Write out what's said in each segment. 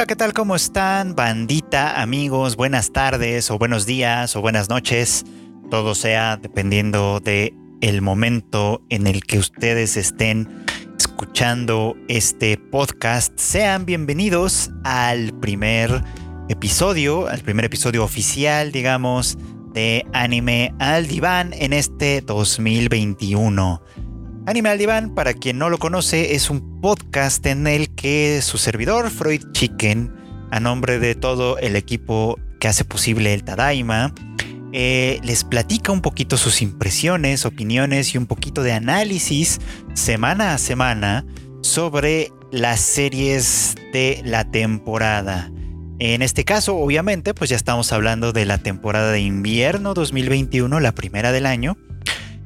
Hola, ¿qué tal? ¿Cómo están? Bandita, amigos, buenas tardes o buenos días o buenas noches. Todo sea dependiendo de el momento en el que ustedes estén escuchando este podcast. Sean bienvenidos al primer episodio, al primer episodio oficial, digamos, de Anime al Diván en este 2021. Anime al Diván, para quien no lo conoce, es un podcast en el que su servidor, Freud Chicken, a nombre de todo el equipo que hace posible el Tadaima, eh, les platica un poquito sus impresiones, opiniones y un poquito de análisis semana a semana sobre las series de la temporada. En este caso, obviamente, pues ya estamos hablando de la temporada de invierno 2021, la primera del año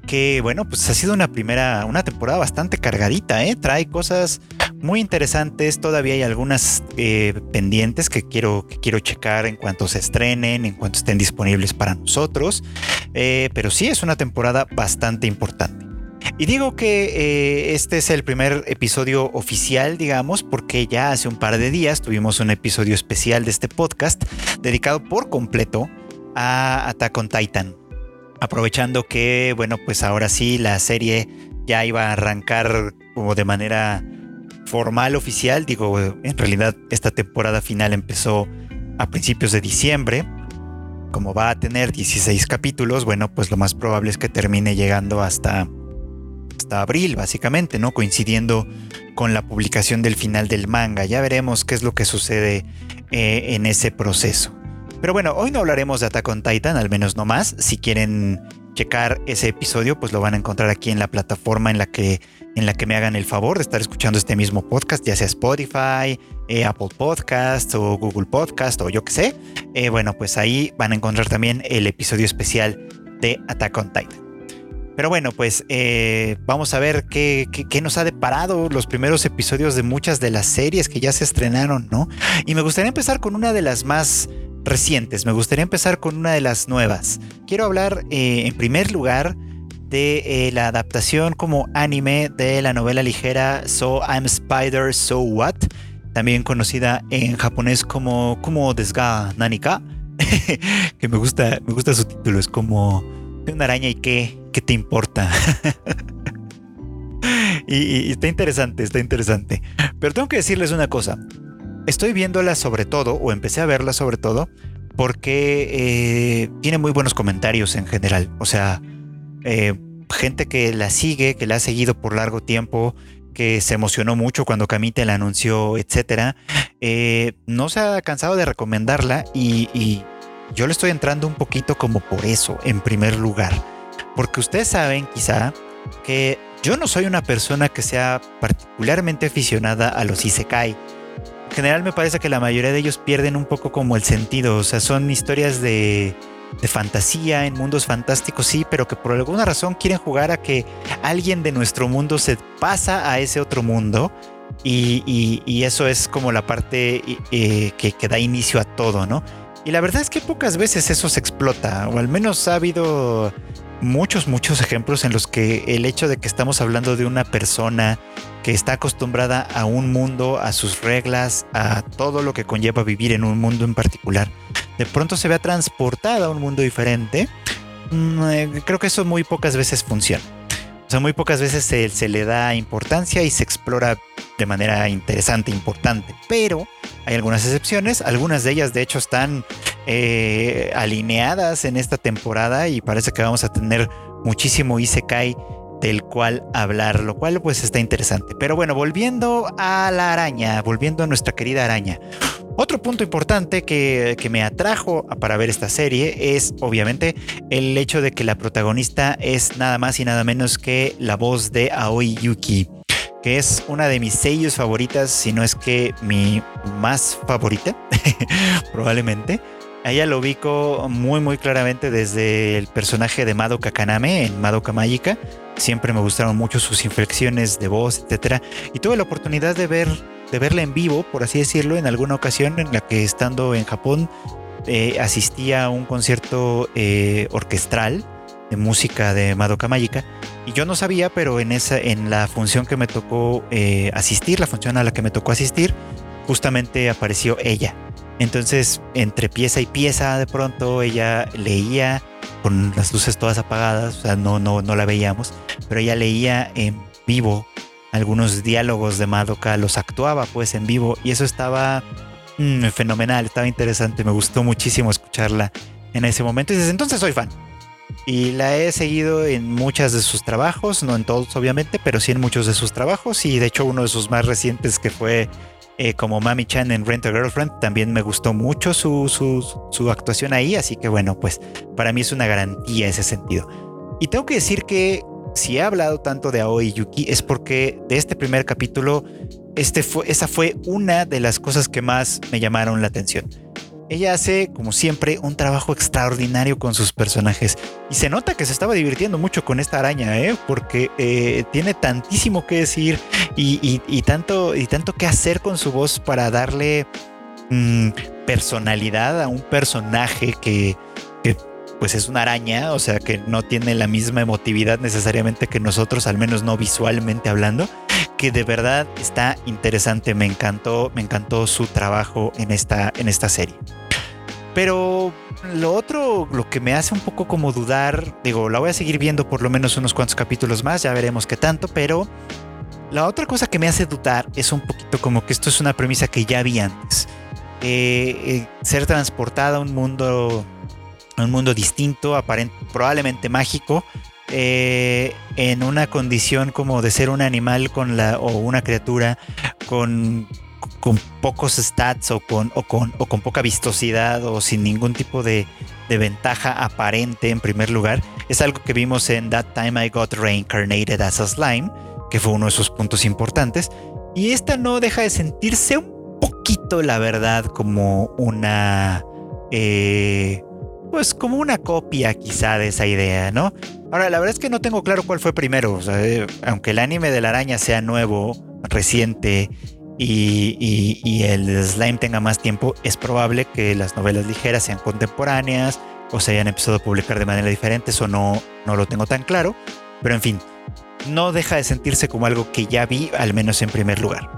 que bueno, pues ha sido una primera, una temporada bastante cargadita, ¿eh? Trae cosas muy interesantes, todavía hay algunas eh, pendientes que quiero, que quiero checar en cuanto se estrenen, en cuanto estén disponibles para nosotros, eh, pero sí es una temporada bastante importante. Y digo que este es el primer episodio oficial, digamos, porque ya hace un par de días tuvimos un episodio especial de este podcast dedicado por completo a Attack on Titan aprovechando que, bueno, pues ahora sí la serie ya iba a arrancar como de manera formal, oficial. Digo, en realidad esta temporada final empezó a principios de diciembre. Como va a tener 16 capítulos, bueno, pues lo más probable es que termine llegando hasta, hasta abril, básicamente, ¿no? Coincidiendo con la publicación del final del manga. Ya veremos qué es lo que sucede eh, en ese proceso. Pero bueno, hoy no hablaremos de Attack on Titan, al menos no más. Si quieren checar ese episodio, pues lo van a encontrar aquí en la plataforma en la que, en la que me hagan el favor de estar escuchando este mismo podcast, ya sea Spotify, eh, Apple Podcast o Google Podcast o yo qué sé. Eh, bueno, pues ahí van a encontrar también el episodio especial de Attack on Titan. Pero bueno, pues eh, vamos a ver qué, qué, nos ha deparado los primeros episodios de muchas de las series que ya se estrenaron, ¿no? Y me gustaría empezar con una de las más recientes. Me gustaría empezar con una de las nuevas. Quiero hablar eh, en primer lugar de eh, la adaptación como anime de la novela ligera So I'm Spider, So What, también conocida en japonés como Kumo Desga Nanika, que me gusta, me gusta su título, es como una araña y qué, qué te importa. y está interesante, está interesante. Pero tengo que decirles una cosa. Estoy viéndola sobre todo, o empecé a verla sobre todo, porque eh, tiene muy buenos comentarios en general. O sea, eh, gente que la sigue, que la ha seguido por largo tiempo, que se emocionó mucho cuando Camite la anunció, etcétera, eh, no se ha cansado de recomendarla y, y yo le estoy entrando un poquito como por eso, en primer lugar. Porque ustedes saben, quizá, que yo no soy una persona que sea particularmente aficionada a los Isekai general me parece que la mayoría de ellos pierden un poco como el sentido, o sea, son historias de, fantasía, en mundos fantásticos, sí, pero que por alguna razón quieren jugar a que alguien de nuestro mundo se pasa a ese otro mundo. Y, eso es como la parte eh, que, que, da inicio a todo, ¿no? Y la verdad es que pocas veces eso se explota, o al menos ha habido muchos, muchos ejemplos en los que el hecho de que estamos hablando de una persona que está acostumbrada a un mundo, a sus reglas, a todo lo que conlleva vivir en un mundo en particular, de pronto se vea transportada a un mundo diferente, mm, eh, creo que eso muy pocas veces funciona. O sea, muy pocas veces se, le da importancia y se explora de manera interesante, importante. Pero hay algunas excepciones, algunas de ellas de hecho están eh, alineadas en esta temporada y parece que vamos a tener muchísimo Isekai del cual hablar, lo cual pues está interesante. Pero bueno, volviendo a la araña, volviendo a nuestra querida araña. Otro punto importante que, que, me atrajo para ver esta serie es obviamente el hecho de que la protagonista es nada más y nada menos que la voz de Aoi Yuki, que es una de mis sellos favoritas, si no es que mi más favorita, probablemente. Ella lo ubico muy muy claramente desde el personaje de Madoka Kaname en Madoka Magica. Siempre me gustaron mucho sus inflexiones de voz, etcétera. Y tuve la oportunidad de ver de verla en vivo, por así decirlo, en alguna ocasión en la que estando en Japón eh, asistía a un concierto eh, orquestral de música de Madoka Magica. Y yo no sabía, pero en esa, en la función que me tocó eh, asistir, la función a la que me tocó asistir, justamente apareció ella. Entonces, entre pieza y pieza, de pronto ella leía con las luces todas apagadas, o sea, no, no, no la veíamos, pero ella leía en vivo algunos diálogos de Madoka, los actuaba pues en vivo y eso estaba mm, fenomenal, estaba interesante, me gustó muchísimo escucharla en ese momento y desde entonces soy fan. Y la he seguido en muchos de sus trabajos, no en todos obviamente, pero sí en muchos de sus trabajos y de hecho uno de sus más recientes que fue eh, como Mami Chan en Rent a Girlfriend, también me gustó mucho su, su, actuación ahí, así que bueno, pues para mí es una garantía ese sentido. Y tengo que decir que si he hablado tanto de Aoi Yuki es porque de este primer capítulo, este fue, esa fue una de las cosas que más me llamaron la atención. Ella hace, como siempre, un trabajo extraordinario con sus personajes. Y se nota que se estaba divirtiendo mucho con esta araña, ¿eh? porque eh, tiene tantísimo que decir y, tanto, y tanto que hacer con su voz para darle mm, personalidad a un personaje que, pues es una araña, o sea que no tiene la misma emotividad necesariamente que nosotros, al menos no visualmente hablando, que de verdad está interesante, me encantó, me encantó su trabajo en esta, en esta serie. Pero lo otro, lo que me hace un poco como dudar, digo, la voy a seguir viendo por lo menos unos cuantos capítulos más, ya veremos qué tanto, pero la otra cosa que me hace dudar es un poquito como que esto es una premisa que ya vi antes. Eh, eh, ser transportada a un mundo, un mundo distinto, probablemente mágico, eh, en una condición como de ser un animal con la, o una criatura con con pocos stats o con, o con, o con poca vistosidad o sin ningún tipo de, de, ventaja aparente en primer lugar, es algo que vimos en That Time I Got Reincarnated as a Slime, que fue uno de sus puntos importantes. Y esta no deja de sentirse un poquito, la verdad, como una... Eh, pues como una copia quizá de esa idea, ¿no? Ahora, la verdad es que no tengo claro cuál fue primero. Eh, aunque el anime de la araña sea nuevo, reciente y, el slime tenga más tiempo, es probable que las novelas ligeras sean contemporáneas o se hayan empezado a publicar de manera diferente, eso no, no lo tengo tan claro, pero en fin, no deja de sentirse como algo que ya vi, al menos en primer lugar.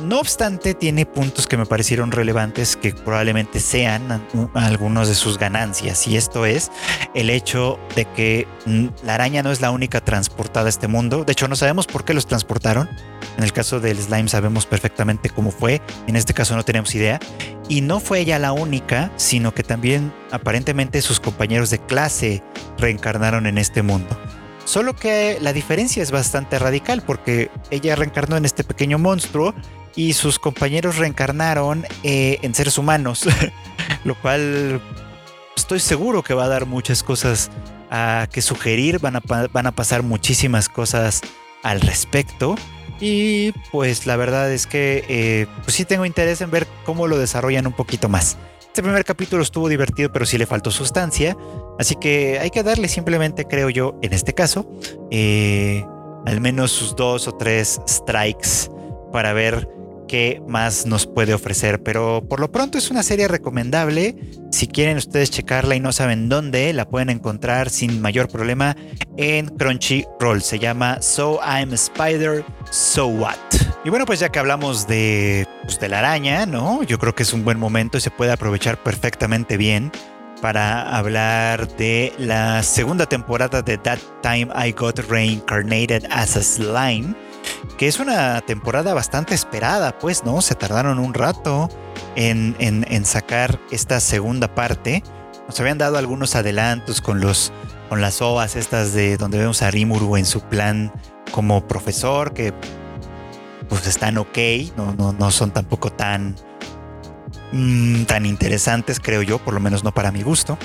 No obstante, tiene puntos que me parecieron relevantes que probablemente sean algunos de sus ganancias. Y esto es el hecho de que mm, la araña no es la única transportada a este mundo. De hecho, no sabemos por qué los transportaron. En el caso del slime sabemos perfectamente cómo fue. En este caso no tenemos idea. Y no fue ella la única, sino que también aparentemente sus compañeros de clase reencarnaron en este mundo. Solo que la diferencia es bastante radical porque ella reencarnó en este pequeño monstruo y sus compañeros reencarnaron eh, en seres humanos, lo cual estoy seguro que va a dar muchas cosas a que sugerir, van a, van a pasar muchísimas cosas al respecto. Y pues la verdad es que eh, pues sí tengo interés en ver cómo lo desarrollan un poquito más. Este primer capítulo estuvo divertido, pero sí le faltó sustancia. Así que hay que darle simplemente, creo yo, en este caso, eh, al menos sus dos o tres strikes para ver qué más nos puede ofrecer. Pero por lo pronto es una serie recomendable. Si quieren ustedes checarla y no saben dónde, la pueden encontrar sin mayor problema en Crunchyroll. Se llama So I'm Spider, So What. Y bueno, pues ya que hablamos de, pues de la araña, ¿no? Yo creo que es un buen momento y se puede aprovechar perfectamente bien para hablar de la segunda temporada de That Time I Got Reincarnated as a Slime que es una temporada bastante esperada, pues, ¿no? Se tardaron un rato en, sacar esta segunda parte. Nos habían dado algunos adelantos con los con las ovas estas de donde vemos a Rimuru en su plan como profesor, que pues están ok, no, no, son tampoco tan, mm, tan interesantes, creo yo, por lo menos no para mi gusto.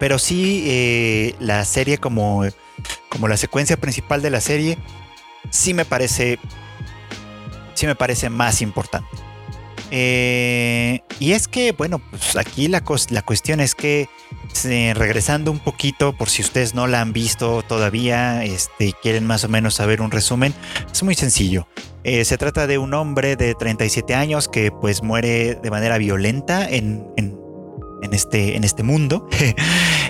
Pero sí, eh, la serie como, como la secuencia principal de la serie sí me parece, sí me parece más importante. Eh, y es que, bueno, pues aquí la, la cuestión es que, regresando un poquito, por si ustedes no la han visto todavía, este, quieren más o menos saber un resumen, es muy sencillo. Eh, se trata de un hombre de 37 años que pues muere de manera violenta en, en, este, en este mundo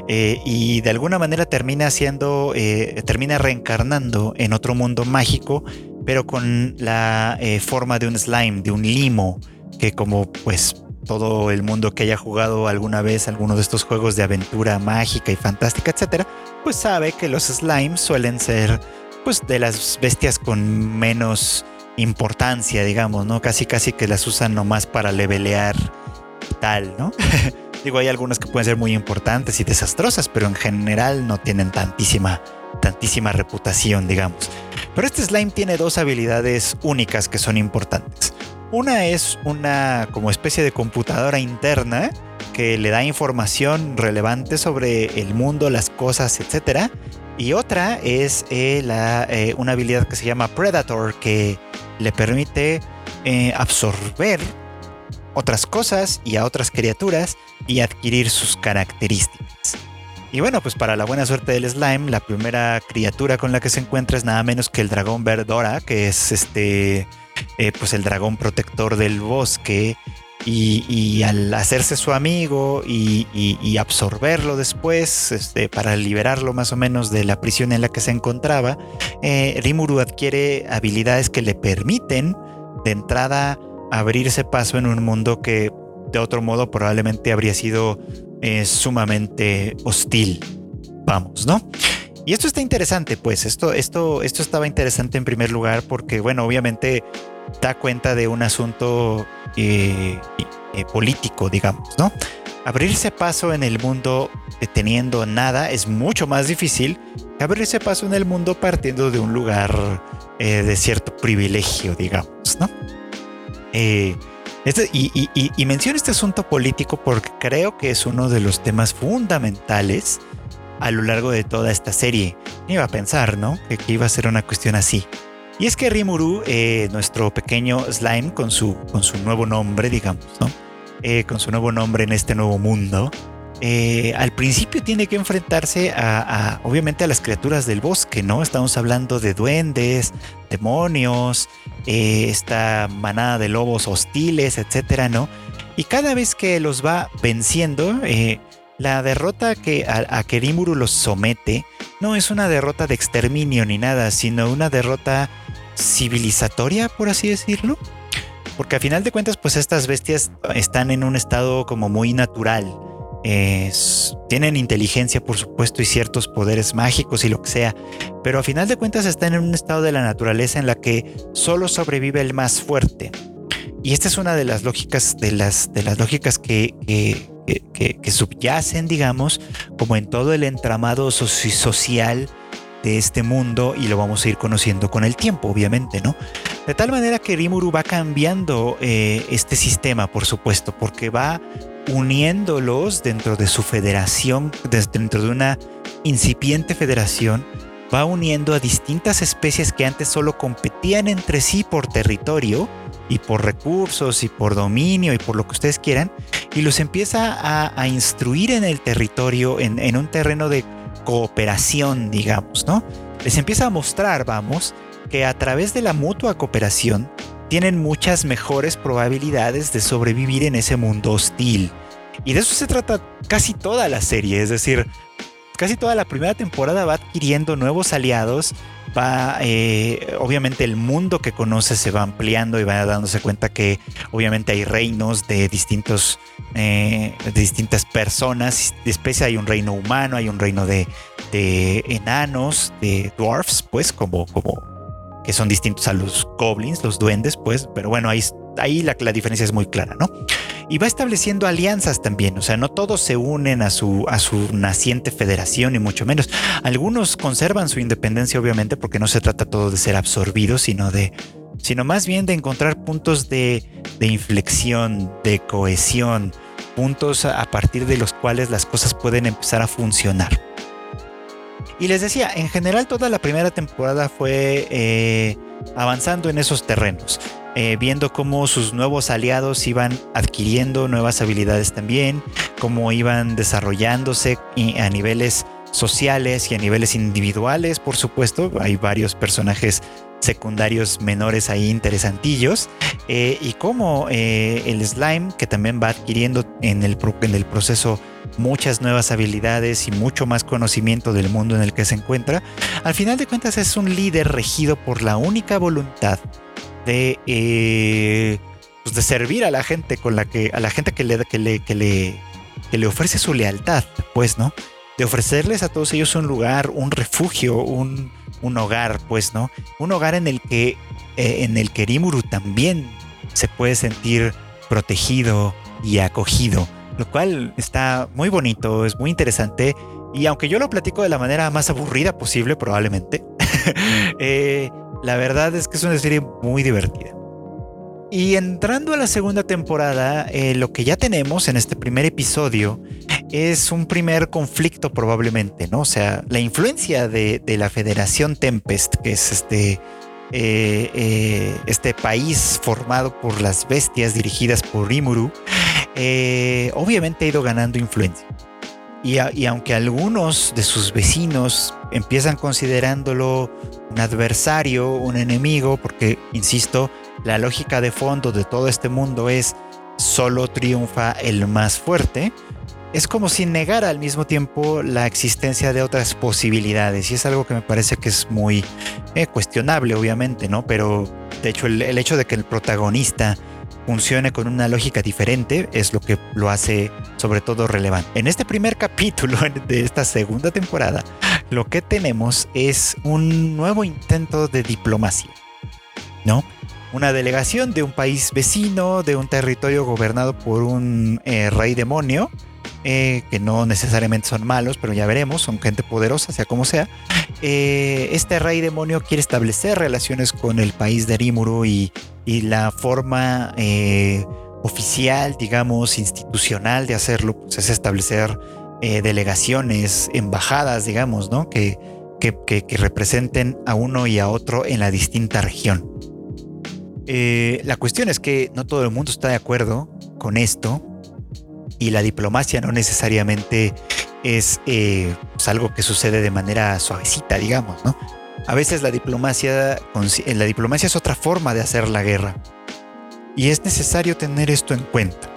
Eh, y de alguna manera termina siendo, eh, termina reencarnando en otro mundo mágico pero con la eh, forma de un slime, de un limo, que como pues todo el mundo que haya jugado alguna vez alguno de estos juegos de aventura mágica y fantástica, etcétera, pues sabe que los slimes suelen ser pues de las bestias con menos importancia, digamos, ¿no? Casi casi que las usan nomás para levelear tal, ¿no? Digo, hay algunas que pueden ser muy importantes y desastrosas, pero en general no tienen tantísima tantísima reputación, digamos. Pero este slime tiene dos habilidades únicas que son importantes. Una es una como especie de computadora interna que le da información relevante sobre el mundo, las cosas, etc. Y otra es eh, la, eh, una habilidad que se llama Predator que le permite eh, absorber otras cosas y a otras criaturas y adquirir sus características. Y bueno, pues para la buena suerte del slime, la primera criatura con la que se encuentra es nada menos que el dragón Verdora, que es este eh, pues el dragón protector del bosque y, al hacerse su amigo y, absorberlo después este, para liberarlo más o menos de la prisión en la que se encontraba, eh, Rimuru adquiere habilidades que le permiten de entrada abrirse paso en un mundo que de otro modo probablemente habría sido eh, sumamente hostil. Vamos, ¿no? Y esto está interesante, pues esto, esto, esto estaba interesante en primer lugar porque, bueno, obviamente da cuenta de un asunto eh, eh, político, digamos, ¿no? Abrirse paso en el mundo teniendo nada es mucho más difícil que abrirse paso en el mundo partiendo de un lugar de cierto privilegio, digamos, ¿no? Este, y, y, menciono este asunto político porque creo que es uno de los temas fundamentales a lo largo de toda esta serie. Iba a pensar, ¿no? Que, iba a ser una cuestión así. Y es que Rimuru, eh, nuestro pequeño slime, con su, con su nuevo nombre, digamos, ¿no? Eh, con su nuevo nombre en este nuevo mundo, eh, al principio tiene que enfrentarse a, obviamente, a las criaturas del bosque, ¿no? Estamos hablando de duendes, demonios, esta manada de lobos hostiles, etcétera, ¿no? Y cada vez que los va venciendo, la derrota que a, que Rimuru los somete no es una derrota de exterminio ni nada, sino una derrota civilizatoria, por así decirlo. Porque a final de cuentas, pues estas bestias están en un estado como muy natural. Tienen inteligencia, por supuesto, y ciertos poderes mágicos y lo que sea. Pero a final de cuentas están en un estado de la naturaleza en la que solo sobrevive el más fuerte. Y esta es una de las lógicas, de las, lógicas que, que, subyacen, digamos, como en todo el entramado social de este mundo y lo vamos a ir conociendo con el tiempo, obviamente, ¿no? De tal manera que Rimuru va cambiando eh, este sistema, por supuesto, porque va uniéndolos dentro de su federación, dentro de una incipiente federación, va uniendo a distintas especies que antes solo competían entre sí por territorio y por recursos y por dominio y por lo que ustedes quieran, y los empieza a, instruir en el territorio, en, un terreno de cooperación, digamos, ¿no? Les empieza a mostrar, vamos, que a través de la mutua cooperación tienen muchas mejores probabilidades de sobrevivir en ese mundo hostil. Y de eso se trata casi toda la serie, es decir, casi toda la primera temporada va adquiriendo nuevos aliados, va, eh, obviamente el mundo que conoce se va ampliando y va dándose cuenta que obviamente hay reinos de distintos, eh, de distintas personas, de especie hay un reino humano, hay un reino de, de enanos, de dwarfs, pues como, como que son distintos a los goblins, los duendes, pues, pero bueno, ahí, ahí la, la diferencia es muy clara, ¿no? y va estableciendo alianzas también. O sea, no todos se unen a su, a su naciente federación, y mucho menos. Algunos conservan su independencia, obviamente, porque no se trata todo de ser absorbidos, sino de sino más bien de encontrar puntos de, de inflexión, de cohesión, puntos a, partir de los cuales las cosas pueden empezar a funcionar. Y les decía, en general toda la primera temporada fue eh, avanzando en esos terrenos. Eh, viendo cómo sus nuevos aliados iban adquiriendo nuevas habilidades también, cómo iban desarrollándose a niveles sociales y a niveles individuales, por supuesto. Hay varios personajes secundarios menores ahí interesantillos. Eh, y cómo el slime, que también va adquiriendo en el proceso muchas nuevas habilidades y mucho más conocimiento del mundo en el que se encuentra, al final de cuentas es un líder regido por la única voluntad de, eh, pues de servir a la gente con la que, a la gente que le, que le, que le, ofrece su lealtad, pues, ¿no? De ofrecerles a todos ellos un lugar, un refugio, un, un hogar, pues, ¿no? Un hogar en el que, eh, en el que Rimuru también se puede sentir protegido y acogido, lo cual está muy bonito, es muy interesante. Y aunque yo lo platico de la manera más aburrida posible, probablemente, eh, la verdad es que es una serie muy divertida. Y entrando a la segunda temporada, eh, lo que ya tenemos en este primer episodio es un primer conflicto probablemente, ¿no? O sea, la influencia de, la Federación Tempest, que es este, eh, eh, este país formado por las bestias dirigidas por Rimuru, obviamente ha ido ganando influencia. Y, aunque algunos de sus vecinos empiezan considerándolo un adversario, un enemigo, porque, insisto, la lógica de fondo de todo este mundo es solo triunfa el más fuerte, es como si negara al mismo tiempo la existencia de otras posibilidades. Y es algo que me parece que es muy eh, cuestionable, obviamente, ¿no? Pero de hecho el, hecho de que el protagonista funcione con una lógica diferente es lo que lo hace sobre todo relevante. En este primer capítulo de esta segunda temporada, lo que tenemos es un nuevo intento de diplomacia, ¿no? una delegación de un país vecino, de un territorio gobernado por un eh, rey demonio, eh, que no necesariamente son malos, pero ya veremos, son gente poderosa, sea como sea. Eh, este rey demonio quiere establecer relaciones con el país de Rimuru y, la forma oficial, digamos, institucional de hacerlo, pues es establecer delegaciones, embajadas, digamos, ¿no? Que, representen a uno y a otro en la distinta región. Eh, la cuestión es que no todo el mundo está de acuerdo con esto y la diplomacia no necesariamente es eh, pues, algo que sucede de manera suavecita, digamos, ¿no? A veces la diplomacia, la diplomacia es otra forma de hacer la guerra y es necesario tener esto en cuenta.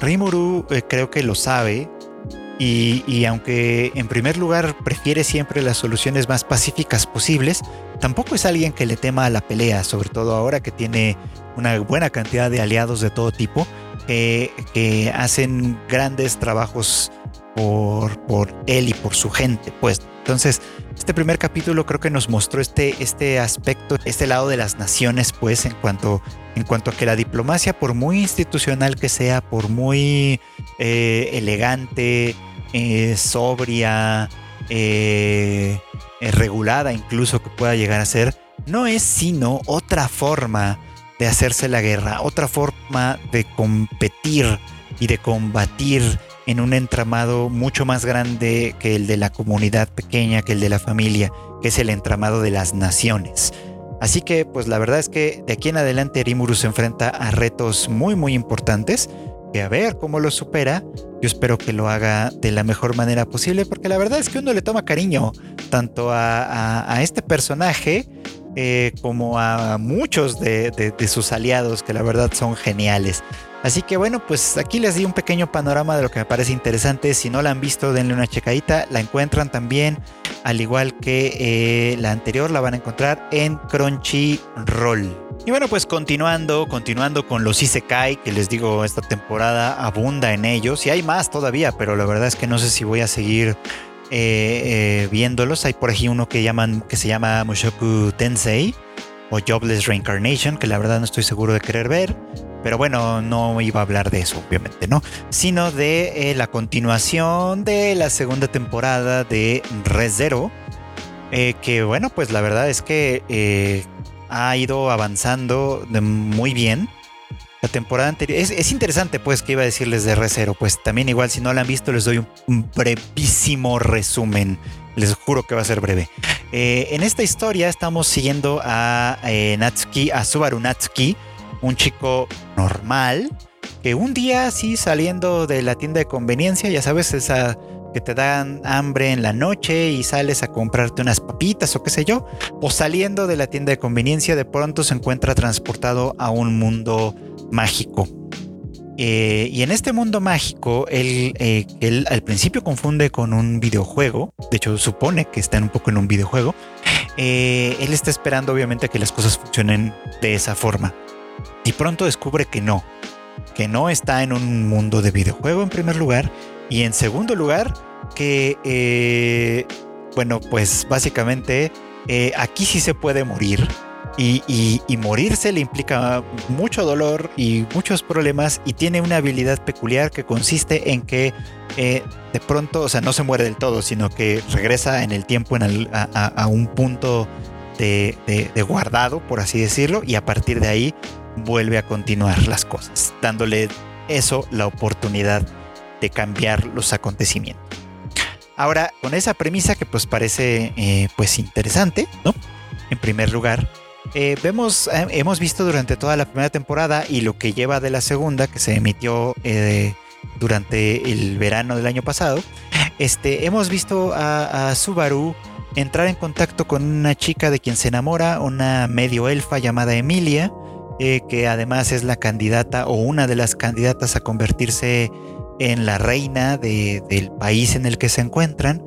Rimuru eh, creo que lo sabe y, aunque en primer lugar prefiere siempre las soluciones más pacíficas posibles, tampoco es alguien que le tema a la pelea, sobre todo ahora que tiene una buena cantidad de aliados de todo tipo que hacen grandes trabajos por, por él y por su gente. Pues entonces, este primer capítulo creo que nos mostró este, este aspecto, este lado de las naciones, pues en cuanto, en cuanto a que la diplomacia, por muy institucional que sea, por muy eh, elegante, eh, sobria, eh, regulada incluso que pueda llegar a ser, no es sino otra forma de hacerse la guerra, otra forma de competir y de combatir en un entramado mucho más grande que el de la comunidad pequeña, que el de la familia, que es el entramado de las naciones. Así que, pues la verdad es que de aquí en adelante Rimuru se enfrenta a retos muy, muy importantes que a ver cómo lo supera. Yo espero que lo haga de la mejor manera posible, porque la verdad es que uno le toma cariño tanto a, este personaje eh, como a muchos de, sus aliados, que la verdad son geniales. Así que bueno, pues aquí les di un pequeño panorama de lo que me parece interesante. Si no la han visto, denle una checadita. La encuentran también, al igual que eh, la anterior, la van a encontrar en Crunchyroll. Y bueno, pues continuando, continuando con los Isekai, que les digo, esta temporada abunda en ellos, y hay más todavía, pero la verdad es que no sé si voy a seguir eh, eh, viéndolos. Hay por aquí uno que, llaman, que se llama Mushoku Tensei o Jobless Reincarnation, que la verdad no estoy seguro de querer ver. Pero bueno, no iba a hablar de eso, obviamente, ¿no? Sino de eh, la continuación de la segunda temporada de ReZero. que bueno, pues la verdad es que ha ido avanzando muy bien. La temporada anterior. Es, interesante, pues, que iba a decirles de Recero. Pues también, igual, si no la han visto, les doy un, brevísimo resumen. Les juro que va a ser breve. Eh, en esta historia estamos siguiendo a eh, Natsuki, a Subaru Natsuki, un chico normal, que un día, así saliendo de la tienda de conveniencia, ya sabes, esa que te dan hambre en la noche y sales a comprarte unas papitas o qué sé yo, o saliendo de la tienda de conveniencia de pronto se encuentra transportado a un mundo mágico. Eh, y en este mundo mágico, él, eh, él, al principio confunde con un videojuego. De hecho, supone que está un poco en un videojuego. Eh, él está esperando, obviamente, que las cosas funcionen de esa forma. Y pronto descubre que no. Que no está en un mundo de videojuego en primer lugar. Y en segundo lugar, que, bueno, pues básicamente aquí sí se puede morir y, morirse le implica mucho dolor y muchos problemas y tiene una habilidad peculiar que consiste en que eh, de pronto, o sea, no se muere del todo, sino que regresa en el tiempo a, un punto de, guardado, por así decirlo, y a partir de ahí vuelve a continuar las cosas, dándole eso la oportunidad de cambiar los acontecimientos. Ahora, con esa premisa que pues parece eh, pues interesante, ¿no? En primer lugar, eh, vemos, eh, hemos visto durante toda la primera temporada y lo que lleva de la segunda, que se emitió eh, durante el verano del año pasado, este, hemos visto a, Subaru entrar en contacto con una chica de quien se enamora, una medio elfa llamada Emilia, que además es la candidata o una de las candidatas a convertirse en la reina del país en el que se encuentran.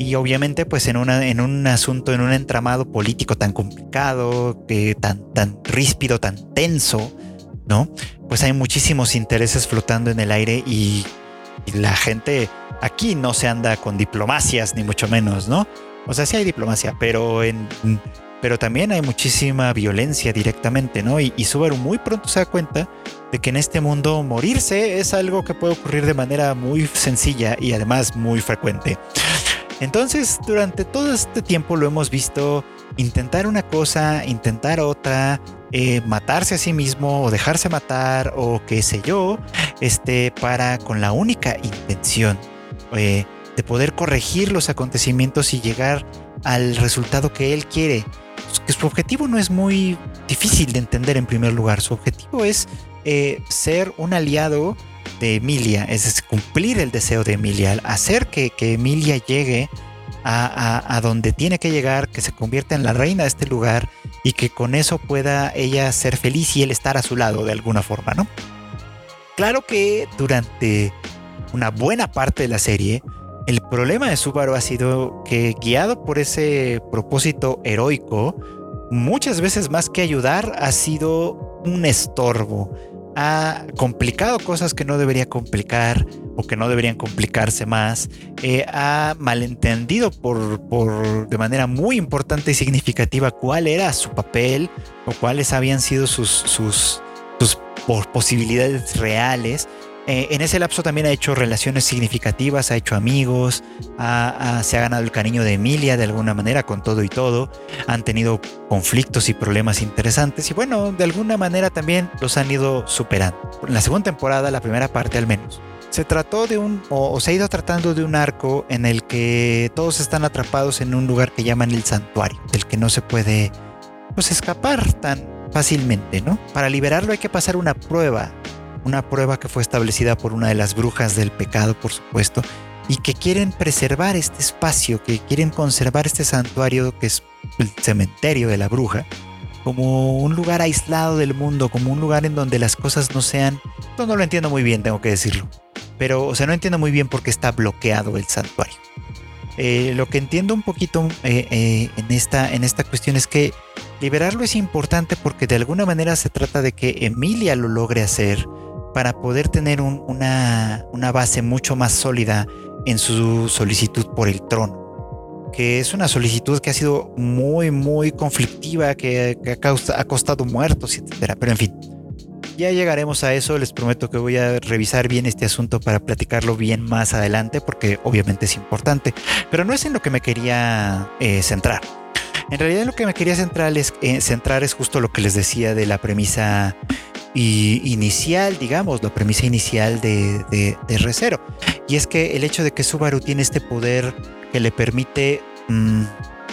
Y obviamente, pues en, una, en un asunto, en un entramado político tan complicado, que tan, tan ríspido, tan tenso, ¿no? Pues hay muchísimos intereses flotando en el aire y, la gente aquí no se anda con diplomacias, ni mucho menos, ¿no? O sea, sí hay diplomacia, pero en, pero también hay muchísima violencia directamente, ¿no? Y, y, Subaru muy pronto se da cuenta de que en este mundo morirse es algo que puede ocurrir de manera muy sencilla y además muy frecuente. Entonces, durante todo este tiempo lo hemos visto intentar una cosa, intentar otra, eh, matarse a sí mismo o dejarse matar o qué sé yo, este, para con la única intención eh, de poder corregir los acontecimientos y llegar al resultado que él quiere. Que su objetivo no es muy difícil de entender en primer lugar. Su objetivo es eh, ser un aliado de Emilia, es cumplir el deseo de Emilia, hacer que, Emilia llegue a, donde tiene que llegar, que se convierta en la reina de este lugar y que con eso pueda ella ser feliz y él estar a su lado de alguna forma, ¿no? Claro que durante una buena parte de la serie, el problema de Subaru ha sido que guiado por ese propósito heroico, muchas veces más que ayudar, ha sido un estorbo ha complicado cosas que no debería complicar o que no deberían complicarse más, eh, ha malentendido por, por, de manera muy importante y significativa cuál era su papel o cuáles habían sido sus, sus, sus posibilidades reales eh, en ese lapso también ha hecho relaciones significativas, ha hecho amigos, se ha ganado el cariño de Emilia de alguna manera con todo y todo, han tenido conflictos y problemas interesantes y bueno, de alguna manera también los han ido superando. En la segunda temporada, la primera parte al menos, se trató de un, o, se ha ido tratando de un arco en el que todos están atrapados en un lugar que llaman el santuario, del que no se puede pues, escapar tan fácilmente, ¿no? Para liberarlo hay que pasar una prueba una prueba que fue establecida por una de las brujas del pecado, por supuesto, y que quieren preservar este espacio, que quieren conservar este santuario que es el cementerio de la bruja, como un lugar aislado del mundo, como un lugar en donde las cosas no sean... No, no lo entiendo muy bien, tengo que decirlo. Pero, o sea, no entiendo muy bien por qué está bloqueado el santuario. Eh, lo que entiendo un poquito eh, eh, en, esta, en esta cuestión es que liberarlo es importante porque de alguna manera se trata de que Emilia lo logre hacer, para poder tener una, base mucho más sólida en su solicitud por el trono, que es una solicitud que ha sido muy, muy conflictiva, que, ha, costado muertos, etc. Pero en fin, ya llegaremos a eso, les prometo que voy a revisar bien este asunto para platicarlo bien más adelante, porque obviamente es importante, pero no es en lo que me quería eh, centrar. En realidad lo que me quería centrar es, eh, centrar es justo lo que les decía de la premisa y inicial, digamos, la premisa inicial de, de, de Y es que el hecho de que Subaru tiene este poder que le permite mm,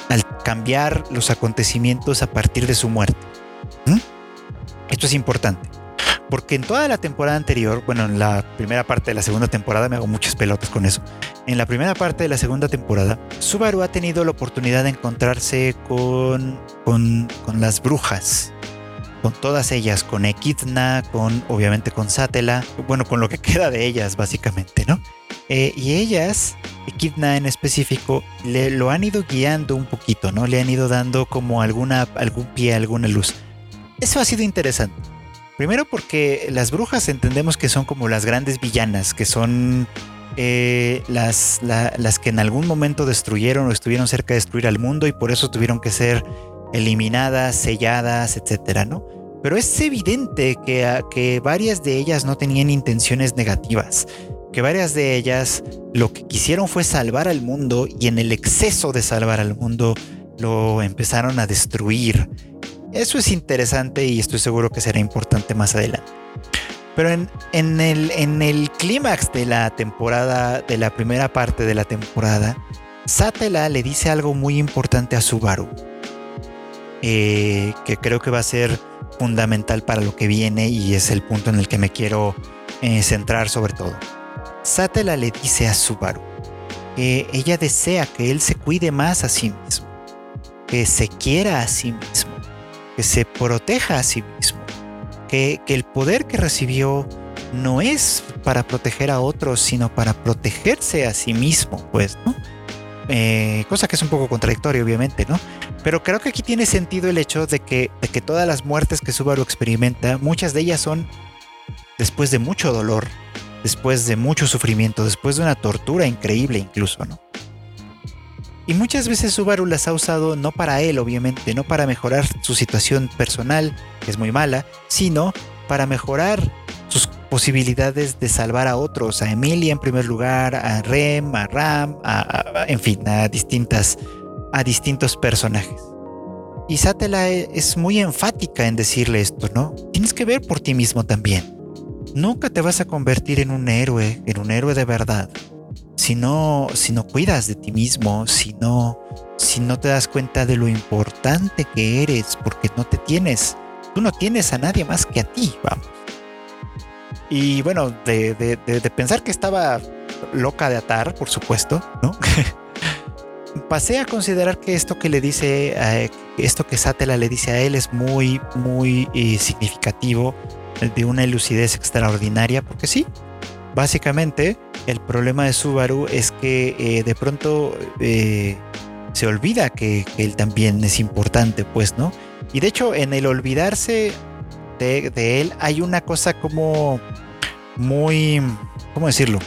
al cambiar los acontecimientos a partir de su muerte. Esto es importante. Porque en toda la temporada anterior, bueno, en la primera parte de la segunda temporada, me hago muchas pelotas con eso. En la primera parte de la segunda temporada, Subaru ha tenido la oportunidad de encontrarse con, con, con las brujas con todas ellas, con Equidna, con obviamente con Satela, bueno, con lo que queda de ellas básicamente, ¿no? Eh, y ellas, Equidna en específico, le lo han ido guiando un poquito, ¿no? Le han ido dando como alguna, algún pie, alguna luz. Eso ha sido interesante. Primero porque las brujas entendemos que son como las grandes villanas, que son eh, las, las que en algún momento destruyeron o estuvieron cerca de destruir al mundo y por eso tuvieron que ser eliminadas, selladas, etcétera, ¿no? Pero es evidente que, que varias de ellas no tenían intenciones negativas, que varias de ellas lo que quisieron fue salvar al mundo y en el exceso de salvar al mundo lo empezaron a destruir. Eso es interesante y estoy seguro que será importante más adelante. Pero en, en el, en el clímax de la temporada, de la primera parte de la temporada, Satela le dice algo muy importante a Subaru. Eh, que creo que va a ser fundamental para lo que viene y es el punto en el que me quiero eh, centrar sobre todo. Satela le dice a Subaru que ella desea que él se cuide más a sí mismo, que se quiera a sí mismo, que se proteja a sí mismo, que, que el poder que recibió no es para proteger a otros, sino para protegerse a sí mismo, pues, ¿no? Eh, cosa que es un poco contradictoria, obviamente, ¿no? Pero creo que aquí tiene sentido el hecho de que, de que todas las muertes que Subaru experimenta, muchas de ellas son después de mucho dolor, después de mucho sufrimiento, después de una tortura increíble incluso, ¿no? Y muchas veces Subaru las ha usado no para él, obviamente, no para mejorar su situación personal, que es muy mala, sino para mejorar posibilidades de salvar a otros, a Emilia en primer lugar, a Rem, a Ram, a, en fin, a distintas, a distintos personajes. Y Satela e, es muy enfática en decirle esto, ¿no? Tienes que ver por ti mismo también. Nunca te vas a convertir en un héroe, en un héroe de verdad, si no, si no cuidas de ti mismo, si no, si no te das cuenta de lo importante que eres, porque no te tienes, tú no tienes a nadie más que a ti, vamos. Y bueno, de, pensar que estaba loca de atar, por supuesto, ¿no? Pasé a considerar que esto que le dice, eh, esto que Satela le dice a él es muy, muy eh, significativo, de una lucidez extraordinaria, porque sí, básicamente el problema de Subaru es que eh, de pronto se olvida que, que, él también es importante, pues, ¿no? Y de hecho, en el olvidarse de, él hay una cosa como muy, ¿cómo decirlo?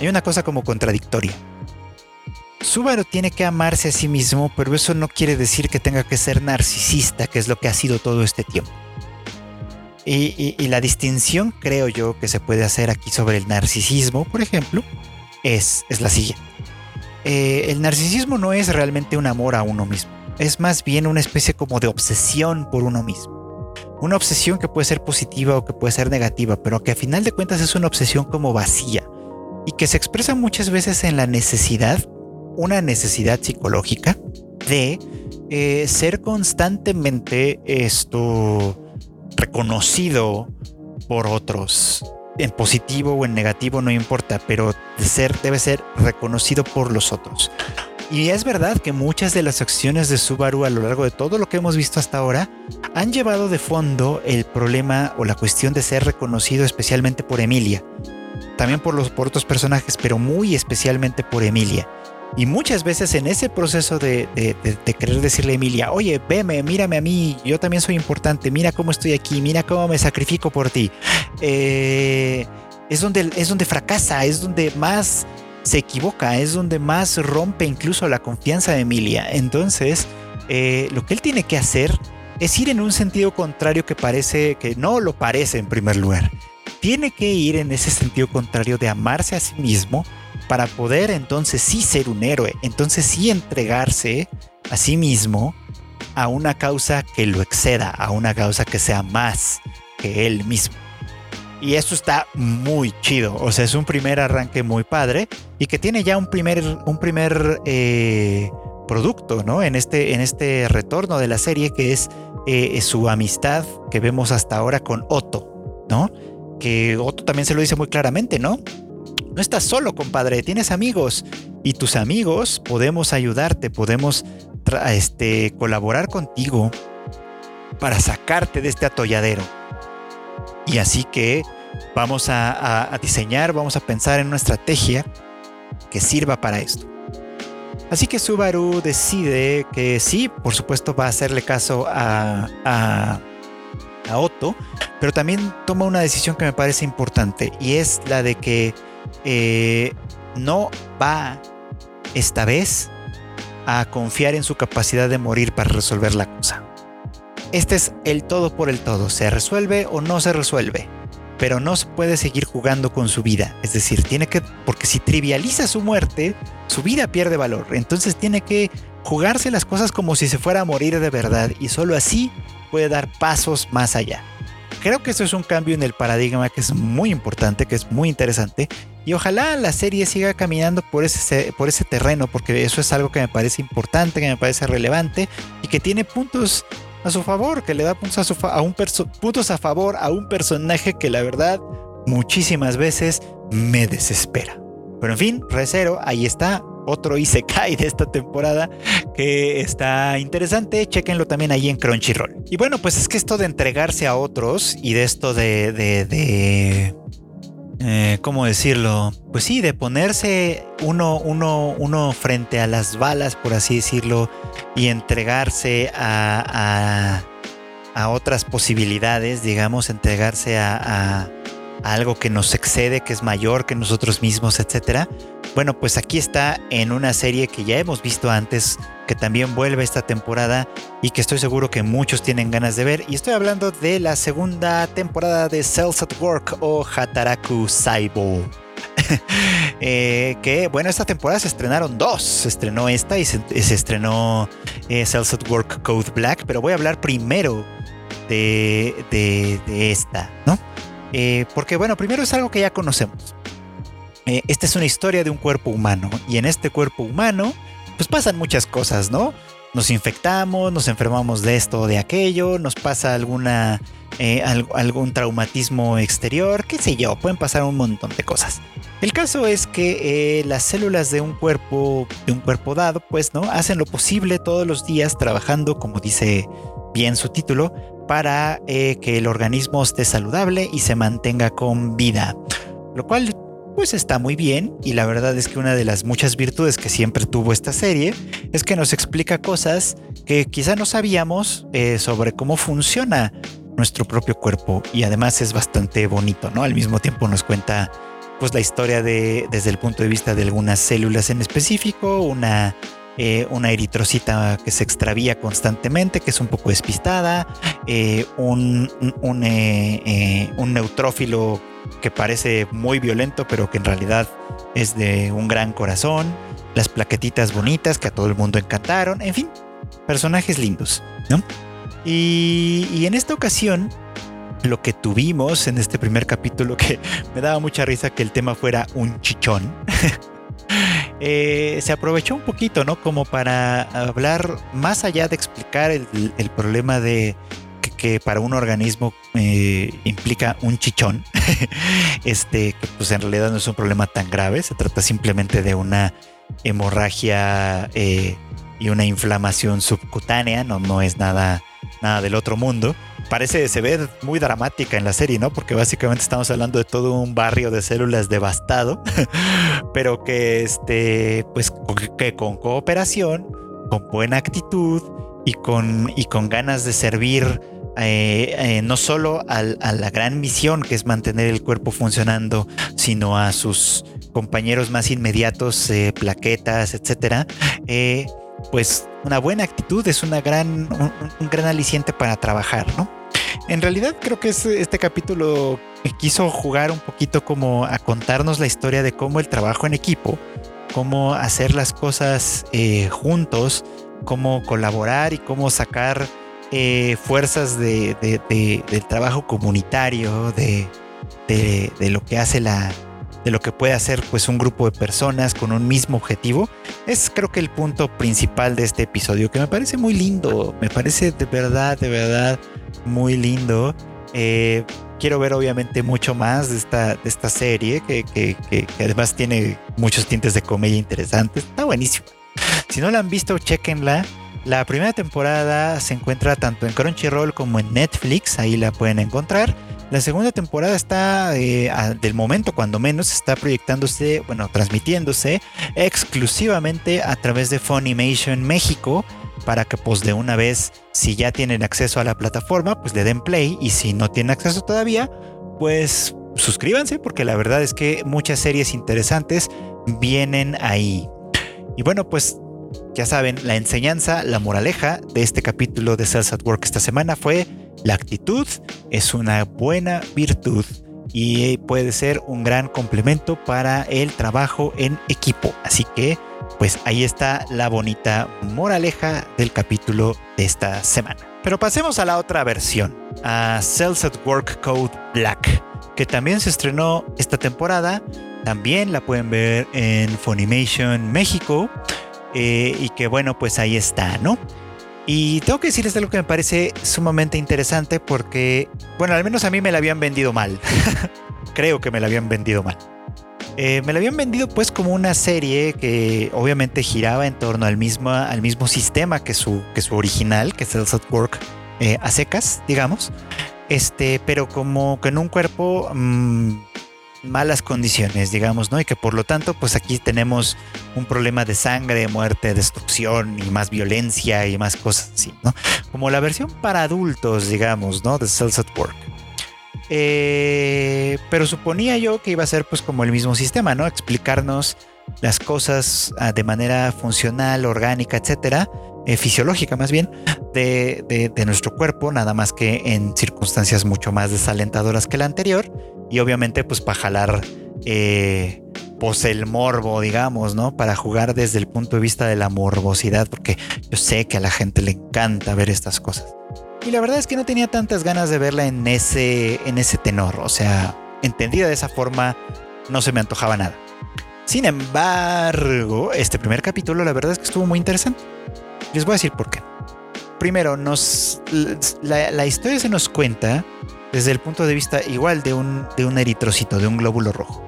Hay una cosa como contradictoria. Subaru tiene que amarse a sí mismo, pero eso no quiere decir que tenga que ser narcisista, que es lo que ha sido todo este tiempo. Y, la distinción, creo yo, que se puede hacer aquí sobre el narcisismo, por ejemplo, es, es la siguiente. Eh, el narcisismo no es realmente un amor a uno mismo, es más bien una especie como de obsesión por uno mismo. Una obsesión que puede ser positiva o que puede ser negativa, pero que a final de cuentas es una obsesión como vacía y que se expresa muchas veces en la necesidad, una necesidad psicológica de eh, ser constantemente esto reconocido por otros. En positivo o en negativo no importa, pero de ser, debe ser reconocido por los otros. Y es verdad que muchas de las acciones de Subaru a lo largo de todo lo que hemos visto hasta ahora han llevado de fondo el problema o la cuestión de ser reconocido especialmente por Emilia. También por, los, otros personajes, pero muy especialmente por Emilia. Y muchas veces en ese proceso de, querer decirle a Emilia, oye, veme, mírame a mí, yo también soy importante, mira cómo estoy aquí, mira cómo me sacrifico por ti. Eh, es, donde, es donde fracasa, es donde más se equivoca, es donde más rompe incluso la confianza de Emilia. Entonces, eh, lo que él tiene que hacer es ir en un sentido contrario que parece que no lo parece en primer lugar. Tiene que ir en ese sentido contrario de amarse a sí mismo para poder entonces sí ser un héroe, entonces sí entregarse a sí mismo a una causa que lo exceda, a una causa que sea más que él mismo. Y esto está muy chido. O sea, es un primer arranque muy padre y que tiene ya un primer, un primer eh, producto, ¿no? En este, en este retorno de la serie, que es eh, su amistad que vemos hasta ahora con Otto, ¿no? Que Otto también se lo dice muy claramente, ¿no? No estás solo, compadre, tienes amigos y tus amigos podemos ayudarte, podemos este, colaborar contigo para sacarte de este atolladero. Y así que vamos a, diseñar, vamos a pensar en una estrategia que sirva para esto. Así que Subaru decide que sí, por supuesto va a hacerle caso a, Otto, pero también toma una decisión que me parece importante y es la de que eh, no va esta vez a confiar en su capacidad de morir para resolver la cosa. Este es el todo por el todo, se resuelve o no se resuelve, pero no se puede seguir jugando con su vida, es decir, tiene que, porque si trivializa su muerte, su vida pierde valor, entonces tiene que jugarse las cosas como si se fuera a morir de verdad y solo así puede dar pasos más allá. Creo que esto es un cambio en el paradigma que es muy importante, que es muy interesante. Y ojalá la serie siga caminando por ese, por ese terreno, porque eso es algo que me parece importante, que me parece relevante y que tiene puntos a su favor, que le da puntos a, un a favor a un personaje que la verdad muchísimas veces me desespera. Pero en fin, Recero, ahí está, otro Isekai de esta temporada que está interesante. Chequenlo también ahí en Crunchyroll. Y bueno, pues es que esto de entregarse a otros y de esto de. de, de eh, ¿Cómo decirlo? Pues sí, de ponerse uno, uno, uno frente a las balas, por así decirlo, y entregarse a, a, a otras posibilidades, digamos, entregarse a, algo que nos excede, que es mayor que nosotros mismos, etcétera. Bueno, pues aquí está en una serie que ya hemos visto antes, que también vuelve esta temporada y que estoy seguro que muchos tienen ganas de ver. Y estoy hablando de la segunda temporada de Cells at Work o Hataraku Saibo. Eh, que bueno, esta temporada se estrenaron dos. Se estrenó esta y se, estrenó eh, Cells at Work Code Black, pero voy a hablar primero de, de esta, ¿no? Eh, porque bueno, primero es algo que ya conocemos. Eh, esta es una historia de un cuerpo humano y en este cuerpo humano pues pasan muchas cosas, ¿no? Nos infectamos, nos enfermamos de esto o de aquello, nos pasa alguna, eh, algún traumatismo exterior, qué sé yo, pueden pasar un montón de cosas. El caso es que las células de un cuerpo, de un cuerpo dado, pues, ¿no? Hacen lo posible todos los días trabajando, como dice bien su título, para eh, que el organismo esté saludable y se mantenga con vida. Lo cual pues está muy bien y la verdad es que una de las muchas virtudes que siempre tuvo esta serie es que nos explica cosas que quizá no sabíamos eh, sobre cómo funciona nuestro propio cuerpo y además es bastante bonito, ¿no? Al mismo tiempo nos cuenta pues la historia de desde el punto de vista de algunas células en específico, una eh, una eritrocita que se extravía constantemente, que es un poco despistada, eh, un, eh, un, neutrófilo que parece muy violento, pero que en realidad es de un gran corazón, las plaquetitas bonitas que a todo el mundo encantaron, en fin, personajes lindos, ¿no? Y en esta ocasión, lo que tuvimos en este primer capítulo, que me daba mucha risa que el tema fuera un chichón. Eh, se aprovechó un poquito, ¿no? Como para hablar más allá de explicar el, problema de que, para un organismo eh, implica un chichón, este, que pues en realidad no es un problema tan grave, se trata simplemente de una hemorragia eh, y una inflamación subcutánea, no, no es nada, nada del otro mundo parece, se ve muy dramática en la serie, ¿no? Porque básicamente estamos hablando de todo un barrio de células devastado, pero que este, pues que con cooperación, con buena actitud y con, y con ganas de servir eh, eh, no solo a la gran misión que es mantener el cuerpo funcionando, sino a sus compañeros más inmediatos, eh, plaquetas, etcétera, pues una buena actitud es una gran, un, gran aliciente para trabajar, ¿no? En realidad creo que este capítulo quiso jugar un poquito como a contarnos la historia de cómo el trabajo en equipo, cómo hacer las cosas eh, juntos, cómo colaborar y cómo sacar eh, fuerzas de, del trabajo comunitario, de, lo que hace la, de lo que puede hacer pues un grupo de personas con un mismo objetivo, es creo que el punto principal de este episodio, que me parece muy lindo, me parece de verdad, de verdad muy lindo. Eh, quiero ver obviamente mucho más de esta, de esta serie, que, que, que, además tiene muchos tintes de comedia interesantes, está buenísimo. Si no la han visto, chequenla. La primera temporada se encuentra tanto en Crunchyroll como en Netflix, ahí la pueden encontrar. La segunda temporada está, eh, del momento cuando menos, está proyectándose, bueno, transmitiéndose exclusivamente a través de Funimation México para que pues de una vez, si ya tienen acceso a la plataforma, pues le den play y si no tienen acceso todavía, pues suscríbanse porque la verdad es que muchas series interesantes vienen ahí. Y bueno, pues ya saben, la enseñanza, la moraleja de este capítulo de Cells at Work esta semana fue la actitud es una buena virtud y puede ser un gran complemento para el trabajo en equipo. Así que, pues ahí está la bonita moraleja del capítulo de esta semana. Pero pasemos a la otra versión, a Cells at Work Code Black, que también se estrenó esta temporada. También la pueden ver en Funimation México. Eh, y que bueno, pues ahí está, ¿no? Y tengo que decirles algo que me parece sumamente interesante porque, bueno, al menos a mí me la habían vendido mal. Creo que me la habían vendido mal. Eh, me la habían vendido pues como una serie que obviamente giraba en torno al mismo, al mismo sistema que su, que su original, que es el Work eh, a secas, digamos. Este, pero como que en un cuerpo mm, malas condiciones, digamos, ¿no? Y que por lo tanto, pues aquí tenemos un problema de sangre, muerte, destrucción y más violencia y más cosas así, ¿no? Como la versión para adultos, digamos, ¿no? De Cells at Work. Eh, pero suponía yo que iba a ser pues como el mismo sistema, ¿no? Explicarnos las cosas ah, de manera funcional, orgánica, etcétera, eh, fisiológica más bien, de, de, nuestro cuerpo, nada más que en circunstancias mucho más desalentadoras que la anterior y obviamente pues para jalar eh, pues el morbo, digamos, ¿no? Para jugar desde el punto de vista de la morbosidad, porque yo sé que a la gente le encanta ver estas cosas. Y la verdad es que no tenía tantas ganas de verla en ese, en ese tenor, o sea, entendida de esa forma, no se me antojaba nada. Sin embargo, este primer capítulo la verdad es que estuvo muy interesante. Les voy a decir por qué. Primero, nos, la, la historia se nos cuenta desde el punto de vista igual de un, de un eritrocito, de un glóbulo rojo,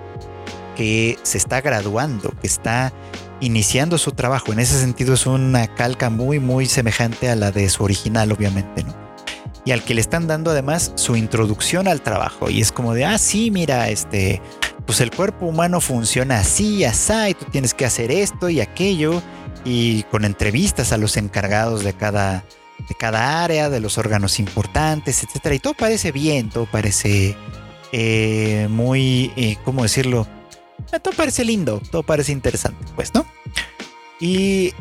que se está graduando, que está iniciando su trabajo. En ese sentido es una calca muy, muy semejante a la de su original, obviamente, ¿no? Y al que le están dando además su introducción al trabajo. Y es como de, ah, sí, mira, este, pues el cuerpo humano funciona así, así, y tú tienes que hacer esto y aquello. Y con entrevistas a los encargados de cada, de cada área, de los órganos importantes, etcétera. Y todo parece bien, todo parece eh, muy, eh, ¿cómo decirlo? Todo parece lindo, todo parece interesante, pues, ¿no? Y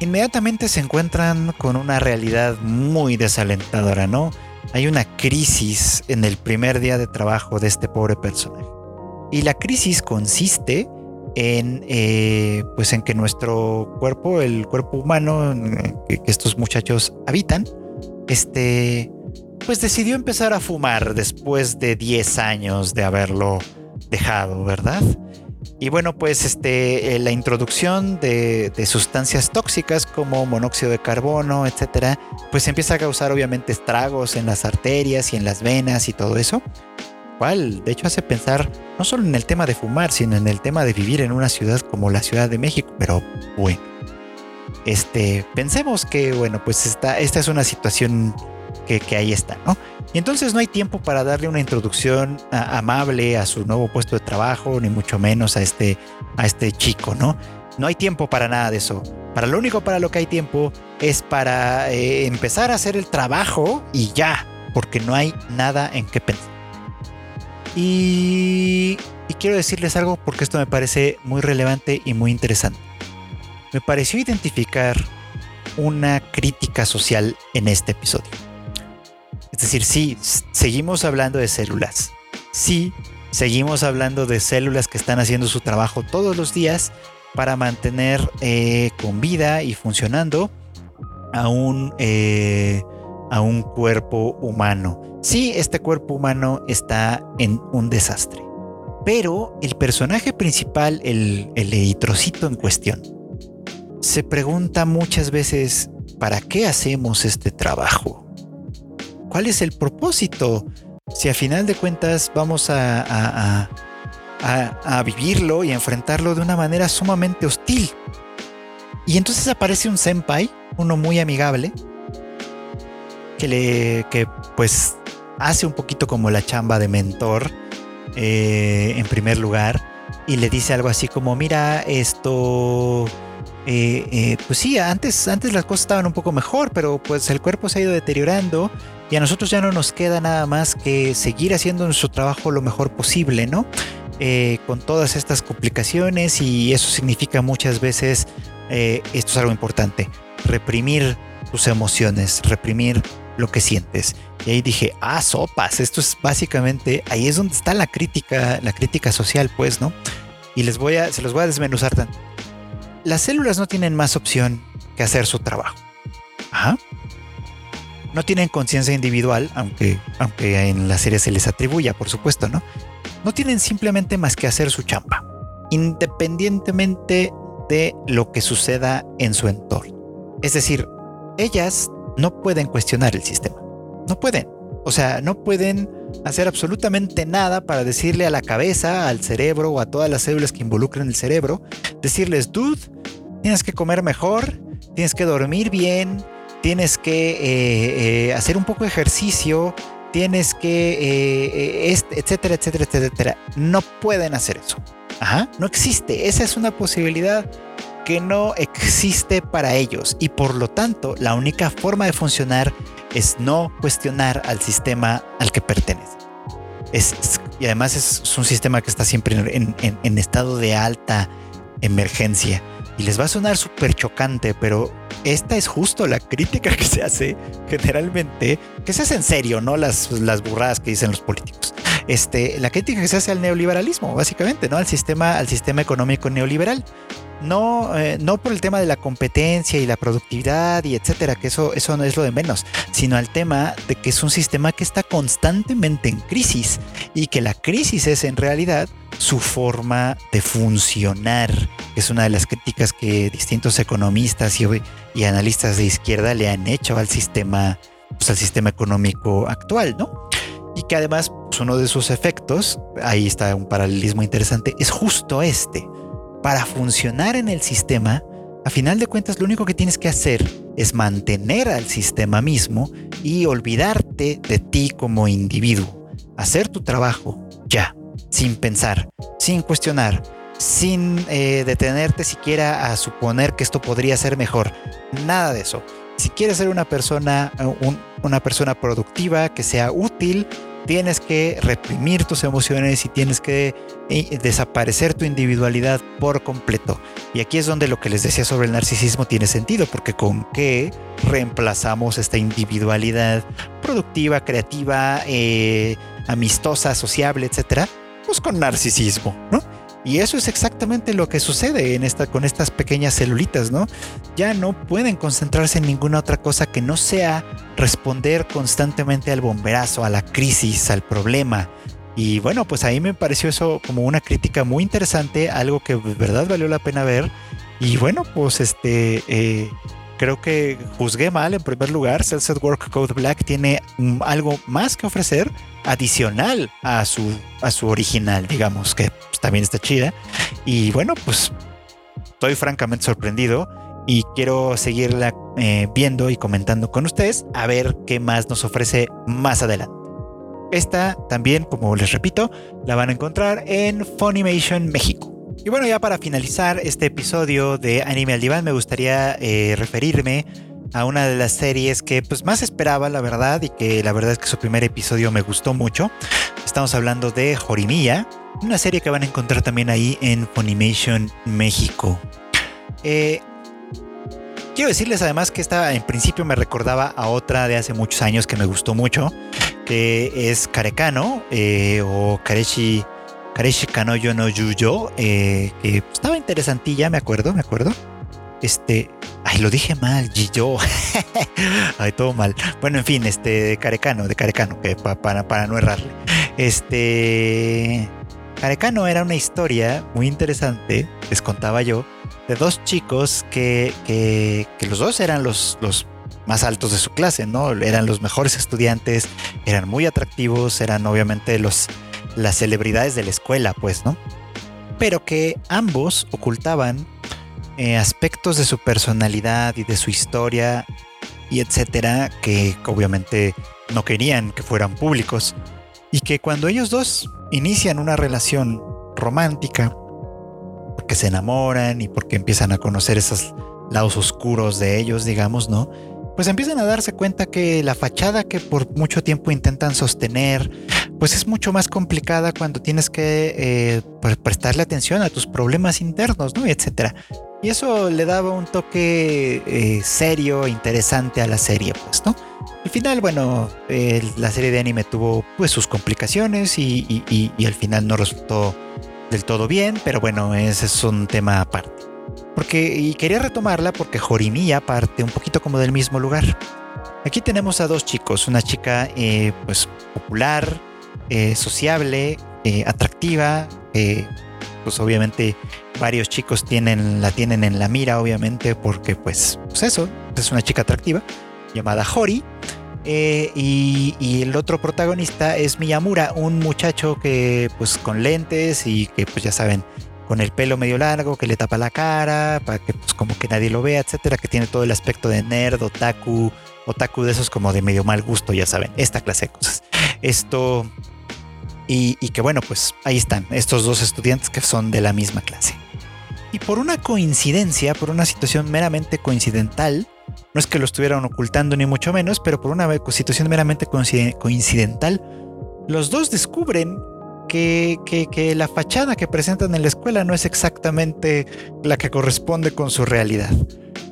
inmediatamente se encuentran con una realidad muy desalentadora, ¿no? Hay una crisis en el primer día de trabajo de este pobre personaje. Y la crisis consiste en, eh, pues en que nuestro cuerpo, el cuerpo humano que, estos muchachos habitan, este, pues decidió empezar a fumar después de 10 años de haberlo dejado, ¿verdad? Y bueno, pues este, eh, la introducción de, de, sustancias tóxicas como monóxido de carbono, etcétera, pues empieza a causar obviamente estragos en las arterias y en las venas y todo eso cual de hecho hace pensar no solo en el tema de fumar, sino en el tema de vivir en una ciudad como la Ciudad de México. Pero bueno, este, pensemos que, bueno, pues esta, esta es una situación que, ahí está, ¿no? Y entonces no hay tiempo para darle una introducción amable a su nuevo puesto de trabajo, ni mucho menos a este, a este chico, ¿no? No hay tiempo para nada de eso. Para lo único para lo que hay tiempo es para eh, empezar a hacer el trabajo y ya, porque no hay nada en qué pensar. Y, quiero decirles algo porque esto me parece muy relevante y muy interesante. Me pareció identificar una crítica social en este episodio. Es decir, sí, seguimos hablando de células. Sí, seguimos hablando de células que están haciendo su trabajo todos los días para mantener eh, con vida y funcionando a un, eh, a un cuerpo humano. Sí, este cuerpo humano está en un desastre, pero el personaje principal, el, el eritrocito en cuestión, se pregunta muchas veces, ¿para qué hacemos este trabajo? ¿Cuál es el propósito? Si a final de cuentas vamos a, a, a vivirlo y enfrentarlo de una manera sumamente hostil. Y entonces aparece un senpai, uno muy amigable, que le, que pues hace un poquito como la chamba de mentor eh, en primer lugar y le dice algo así como, mira, esto, eh, eh, pues sí, antes, antes las cosas estaban un poco mejor, pero pues el cuerpo se ha ido deteriorando y a nosotros ya no nos queda nada más que seguir haciendo nuestro trabajo lo mejor posible, ¿no? con todas estas complicaciones y eso significa muchas veces, esto es algo importante, reprimir tus emociones, reprimir lo que sientes. Y ahí dije, ah, sopas, esto es básicamente, ahí es donde está la crítica, la crítica social, pues, ¿no? Y les voy a, se los voy a desmenuzar. Las células no tienen más opción que hacer su trabajo. Ajá. No tienen conciencia individual, aunque, aunque en la serie se les atribuya, por supuesto, ¿no? No tienen simplemente más que hacer su chamba, independientemente de lo que suceda en su entorno. Es decir, ellas no pueden cuestionar el sistema. No pueden. O sea, no pueden hacer absolutamente nada para decirle a la cabeza, al cerebro o a todas las células que involucran el cerebro, decirles, dude, tienes que comer mejor, tienes que dormir bien, tienes que eh, eh, hacer un poco de ejercicio, tienes que, eh, etcétera, etcétera, etcétera. No pueden hacer eso. Ajá, no existe. Esa es una posibilidad que no existe para ellos y por lo tanto la única forma de funcionar es no cuestionar al sistema al que pertenece. Y además es, un sistema que está siempre en, estado de alta emergencia. Y les va a sonar súper chocante, pero esta es justo la crítica que se hace generalmente, que se hace en serio, no las, las burradas que dicen los políticos. Este, la crítica que se hace al neoliberalismo, básicamente, ¿no? Al sistema, al sistema económico neoliberal no, eh, no por el tema de la competencia y la productividad y etcétera, que eso, eso no es lo de menos, sino al tema de que es un sistema que está constantemente en crisis y que la crisis es en realidad su forma de funcionar. Es una de las críticas que distintos economistas y, y analistas de izquierda le han hecho al sistema, pues, al sistema económico actual, ¿no? Y que además pues, uno de sus efectos, ahí está un paralelismo interesante, es justo este para funcionar en el sistema, a final de cuentas lo único que tienes que hacer es mantener al sistema mismo y olvidarte de ti como individuo. Hacer tu trabajo ya, sin pensar, sin cuestionar, sin eh, detenerte siquiera a suponer que esto podría ser mejor. Nada de eso. Si quieres ser una persona, una persona productiva, que sea útil, tienes que reprimir tus emociones y tienes que eh, desaparecer tu individualidad por completo. Y aquí es donde lo que les decía sobre el narcisismo tiene sentido, porque con qué reemplazamos esta individualidad productiva, creativa, eh, amistosa, sociable, etcétera, pues con narcisismo, ¿no? Y eso es exactamente lo que sucede en esta, con estas pequeñas celulitas, ¿no? Ya no pueden concentrarse en ninguna otra cosa que no sea responder constantemente al bomberazo, a la crisis, al problema. Y bueno, pues ahí me pareció eso como una crítica muy interesante, algo que de verdad valió la pena ver. Y bueno, pues este, eh, creo que juzgué mal en primer lugar. Cells Work Code Black tiene algo más que ofrecer adicional a su, a su original, digamos, que pues, también está chida. Y bueno, pues estoy francamente sorprendido y quiero seguirla eh, viendo y comentando con ustedes a ver qué más nos ofrece más adelante. Esta también, como les repito, la van a encontrar en Funimation México. Y bueno, ya para finalizar este episodio de Anime al Diván, me gustaría eh, referirme a una de las series que pues más esperaba, la verdad, y que la verdad es que su primer episodio me gustó mucho. Estamos hablando de Jorimilla, una serie que van a encontrar también ahí en Funimation México. Eh, quiero decirles además que esta en principio me recordaba a otra de hace muchos años que me gustó mucho, que es Karekano eh, o Kareshi Kareshi Kanoyo no Yuyo, eh, que estaba interesantilla, me acuerdo, me acuerdo. Este, ay, lo dije mal, Giyo. ay, todo mal. Bueno, en fin, este, de Carecano, de Carecano, que para, para no errarle. Este, Carecano era una historia muy interesante, les contaba yo, de dos chicos que, que, que los dos eran los, los más altos de su clase, ¿no? Eran los mejores estudiantes, eran muy atractivos, eran obviamente los las celebridades de la escuela, pues, ¿no? Pero que ambos ocultaban eh, aspectos de su personalidad y de su historia y etcétera que obviamente no querían que fueran públicos y que cuando ellos dos inician una relación romántica porque se enamoran y porque empiezan a conocer esos lados oscuros de ellos, digamos, ¿no? Pues empiezan a darse cuenta que la fachada que por mucho tiempo intentan sostener, pues es mucho más complicada cuando tienes que eh, prestarle atención a tus problemas internos, ¿no? Etcétera. Y eso le daba un toque eh, serio, interesante a la serie, pues, ¿no? Al final, bueno, la serie de anime tuvo pues sus complicaciones y, al final no resultó del todo bien, pero bueno, ese es un tema aparte. Porque, y quería retomarla porque Jorimilla parte un poquito como del mismo lugar. Aquí tenemos a dos chicos, una chica eh, pues popular, eh, sociable, atractiva, pues obviamente varios chicos tienen, la tienen en la mira, obviamente, porque pues, pues eso, es una chica atractiva llamada Hori. Eh, y, el otro protagonista es Miyamura, un muchacho que pues con lentes y que pues ya saben, con el pelo medio largo, que le tapa la cara, para que pues como que nadie lo vea, etcétera, que tiene todo el aspecto de nerd, otaku, otaku de esos como de medio mal gusto, ya saben, esta clase de cosas. Esto y, que bueno, pues ahí están estos dos estudiantes que son de la misma clase. Y por una coincidencia, por una situación meramente coincidental, no es que lo estuvieran ocultando ni mucho menos, pero por una situación meramente coincidental, los dos descubren que, que, la fachada que presentan en la escuela no es exactamente la que corresponde con su realidad.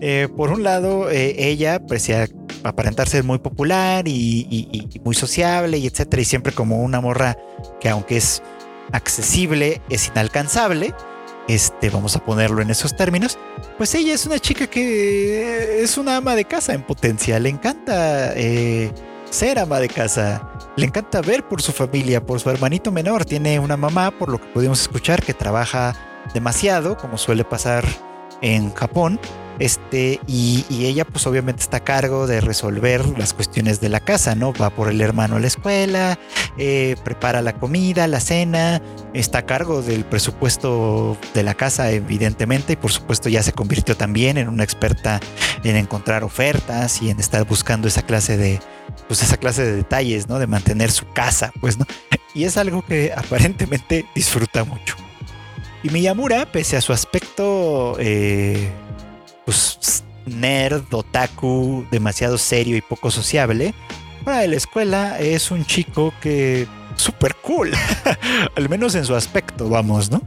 Eh, por un lado, eh, ella parecía aparentar ser muy popular y, muy sociable y etcétera, y siempre como una morra que aunque es accesible, es inalcanzable. Este, vamos a ponerlo en esos términos. Pues ella es una chica que es una ama de casa en potencia. Le encanta eh, ser ama de casa. Le encanta ver por su familia, por su hermanito menor. Tiene una mamá, por lo que pudimos escuchar, que trabaja demasiado, como suele pasar en Japón. Este, y, ella, pues obviamente está a cargo de resolver las cuestiones de la casa, ¿no? Va por el hermano a la escuela, eh, prepara la comida, la cena, está a cargo del presupuesto de la casa, evidentemente, y por supuesto ya se convirtió también en una experta en encontrar ofertas y en estar buscando esa clase de, pues esa clase de detalles, ¿no? De mantener su casa, pues, ¿no? Y es algo que aparentemente disfruta mucho. Y Miyamura, pese a su aspecto eh, pues, nerd, otaku, demasiado serio y poco sociable, para la escuela es un chico que súper cool, al menos en su aspecto, vamos, ¿no?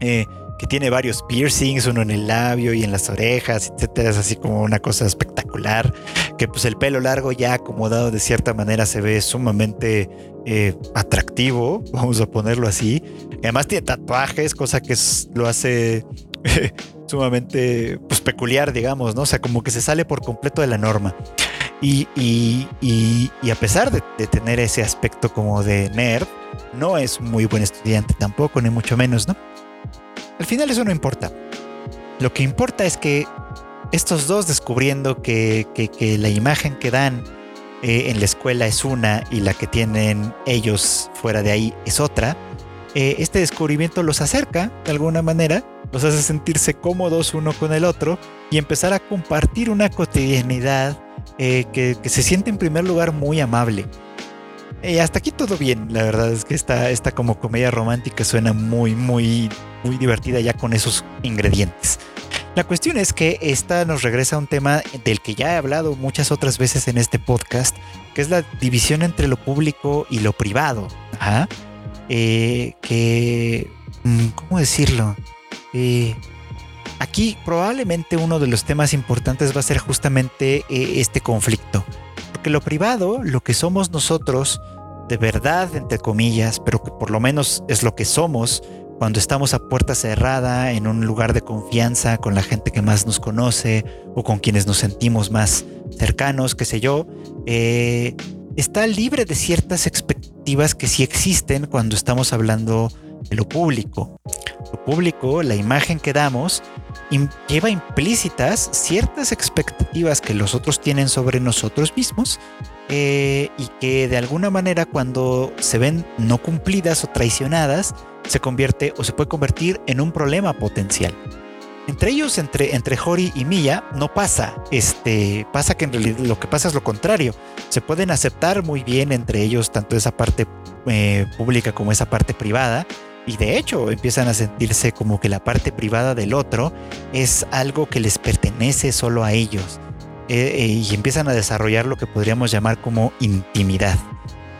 Eh, que tiene varios piercings, uno en el labio y en las orejas, etcétera, es así como una cosa espectacular, que pues el pelo largo ya acomodado de cierta manera se ve sumamente eh, atractivo, vamos a ponerlo así. además tiene tatuajes, cosa que lo hace sumamente pues, peculiar, digamos, ¿no? O sea, como que se sale por completo de la norma. Y, a pesar de, tener ese aspecto como de nerd, no es muy buen estudiante tampoco, ni mucho menos, ¿no? Al final eso no importa. Lo que importa es que estos dos descubriendo que, la imagen que dan eh, en la escuela es una y la que tienen ellos fuera de ahí es otra, eh, este descubrimiento los acerca de alguna manera, los hace sentirse cómodos uno con el otro y empezar a compartir una cotidianidad eh, que, se siente en primer lugar muy amable. Hasta aquí todo bien, la verdad es que esta, esta como comedia romántica suena muy, muy, muy divertida ya con esos ingredientes. La cuestión es que esta nos regresa a un tema del que ya he hablado muchas otras veces en este podcast, que es la división entre lo público y lo privado. Eh, mm, ¿cómo decirlo? Eh, aquí probablemente uno de los temas importantes va a ser justamente eh, este conflicto. Porque lo privado, lo que somos nosotros, de verdad, entre comillas, pero que por lo menos es lo que somos cuando estamos a puerta cerrada, en un lugar de confianza, con la gente que más nos conoce o con quienes nos sentimos más cercanos, qué sé yo, está libre de ciertas expectativas que sí existen cuando estamos hablando de lo público. Lo público, la imagen que damos, lleva implícitas ciertas expectativas que los otros tienen sobre nosotros mismos eh, y que de alguna manera cuando se ven no cumplidas o traicionadas, se convierte o se puede convertir en un problema potencial. entre ellos, entre, entre Hori y Mia, no pasa. Este, pasa que en realidad lo que pasa es lo contrario. Se pueden aceptar muy bien entre ellos tanto esa parte eh, pública como esa parte privada. Y de hecho empiezan a sentirse como que la parte privada del otro es algo que les pertenece solo a ellos. Eh, eh, y empiezan a desarrollar lo que podríamos llamar como intimidad.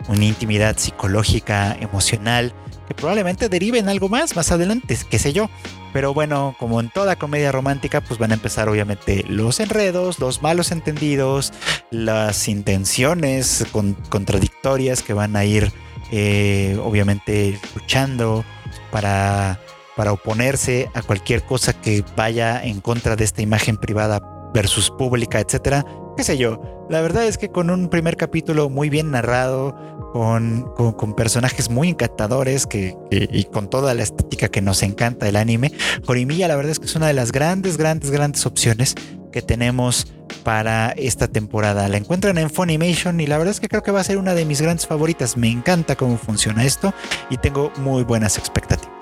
Una intimidad psicológica, emocional, que probablemente derive en algo más más adelante, qué sé yo. Pero bueno, como en toda comedia romántica, pues van a empezar obviamente los enredos, los malos entendidos, las intenciones contradictorias que van a ir eh, obviamente luchando para, para oponerse a cualquier cosa que vaya en contra de esta imagen privada versus pública, etcétera. Qué sé yo. La verdad es que con un primer capítulo muy bien narrado, con, con, personajes muy encantadores que, y con toda la estética que nos encanta del anime, Jorimilla la verdad es que es una de las grandes, grandes, grandes opciones que tenemos para esta temporada. La encuentran en Funimation y la verdad es que creo que va a ser una de mis grandes favoritas. Me encanta cómo funciona esto y tengo muy buenas expectativas.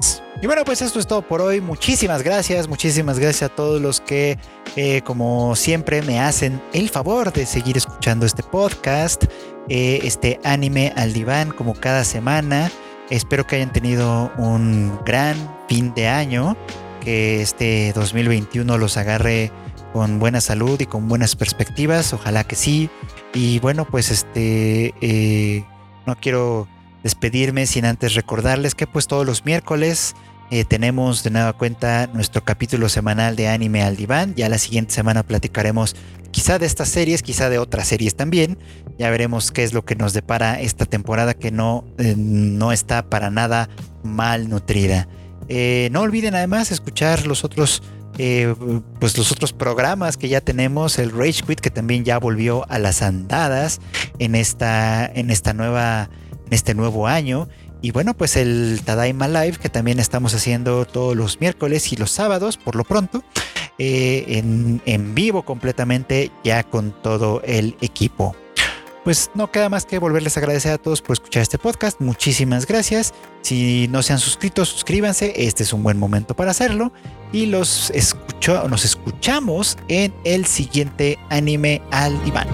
Y bueno, pues esto es todo por hoy. Muchísimas gracias, muchísimas gracias a todos los que, eh, como siempre, me hacen el favor de seguir escuchando este podcast, eh, este anime al diván, como cada semana. Espero que hayan tenido un gran fin de año, que este 2021 los agarre con buena salud y con buenas perspectivas, ojalá que sí. Y bueno, pues este, eh, no quiero despedirme sin antes recordarles que pues todos los miércoles eh, tenemos de nueva cuenta nuestro capítulo semanal de anime al diván. Ya la siguiente semana platicaremos quizá de estas series, quizá de otras series también. Ya veremos qué es lo que nos depara esta temporada que no, eh, no está para nada mal nutrida. no olviden además escuchar los otros eh, pues los otros programas que ya tenemos, el Rage Quit que también ya volvió a las andadas en esta, en esta nueva, en este nuevo año. Y bueno, pues el Tadaima Live que también estamos haciendo todos los miércoles y los sábados, por lo pronto, eh, en, en vivo completamente, ya con todo el equipo pues no queda más que volverles a agradecer a todos por escuchar este podcast. Muchísimas gracias. Si no se han suscrito, suscríbanse. Este es un buen momento para hacerlo. Y los escucho, nos escuchamos en el siguiente anime al diván.